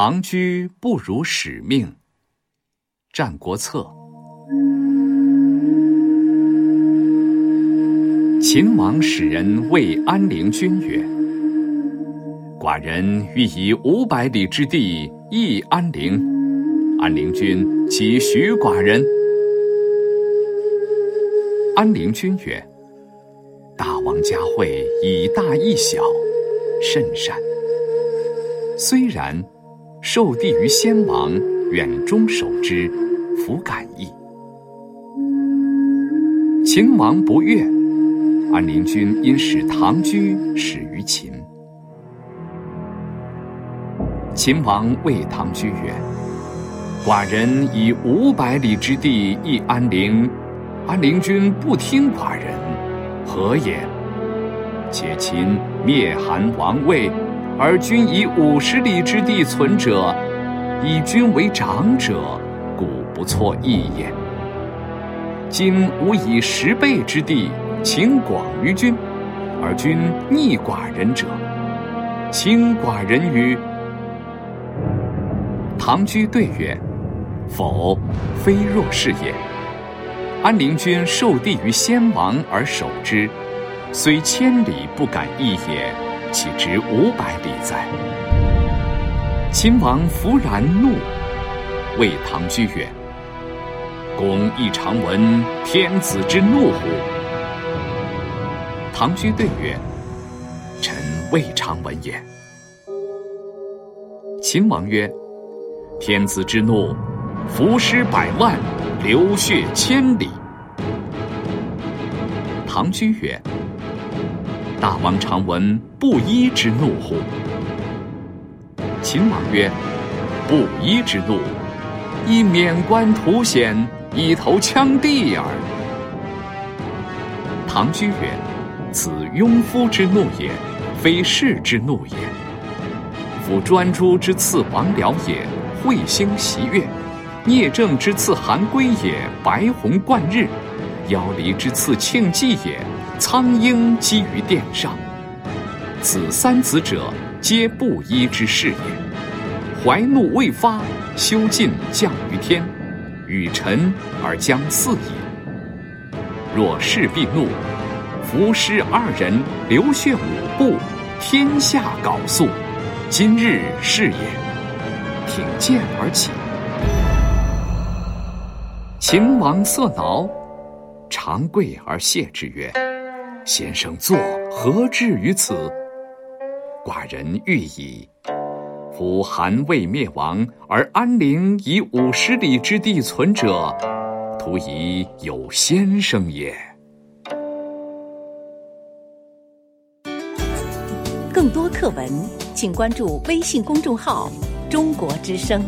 唐居不辱使命，《战国策》。秦王使人谓安陵君曰：“寡人欲以五百里之地易安陵，安陵君岂许寡人？”安陵君曰：“大王嘉惠以大易小，甚善。虽然，受地于先王，远中守之，弗敢易。”秦王不悦。安陵君因使唐居始于秦。秦王谓唐居曰：“寡人以五百里之地易安陵，安陵君不听寡人，何也？且秦灭韩王魏，而君以五十里之地存者，以君为长者，故不错意也。今吾以十倍之地。”请广于君，而君逆寡人者，轻寡人于。唐居对曰：“否，非若是也。安陵君受地于先王而守之，虽千里不敢易也，岂值五百里哉？”秦王弗然怒，谓唐居曰：“公亦常闻天子之怒乎？”唐雎对曰：“臣未尝闻也。”秦王曰：“天子之怒，伏尸百万，流血千里。”唐雎曰：“大王常闻布衣之怒乎？”秦王曰：“布衣之怒，以免冠图显，以投羌地耳。”唐居曰。此庸夫之怒也，非士之怒也。夫专诸之刺王僚也，彗星袭月；聂政之刺韩归也，白虹贯日；妖离之刺庆忌也，苍鹰击于殿上。此三子者，皆布衣之士也。怀怒未发，修晋降于天，与臣而将四矣。若士必怒。伏尸二人，流血五步，天下缟素。今日是也。挺剑而起。秦王色恼，长跪而谢之曰：“先生坐，何至于此？寡人欲矣。夫韩魏灭亡，而安陵以五十里之地存者，徒以有先生也。”更多课文，请关注微信公众号“中国之声”。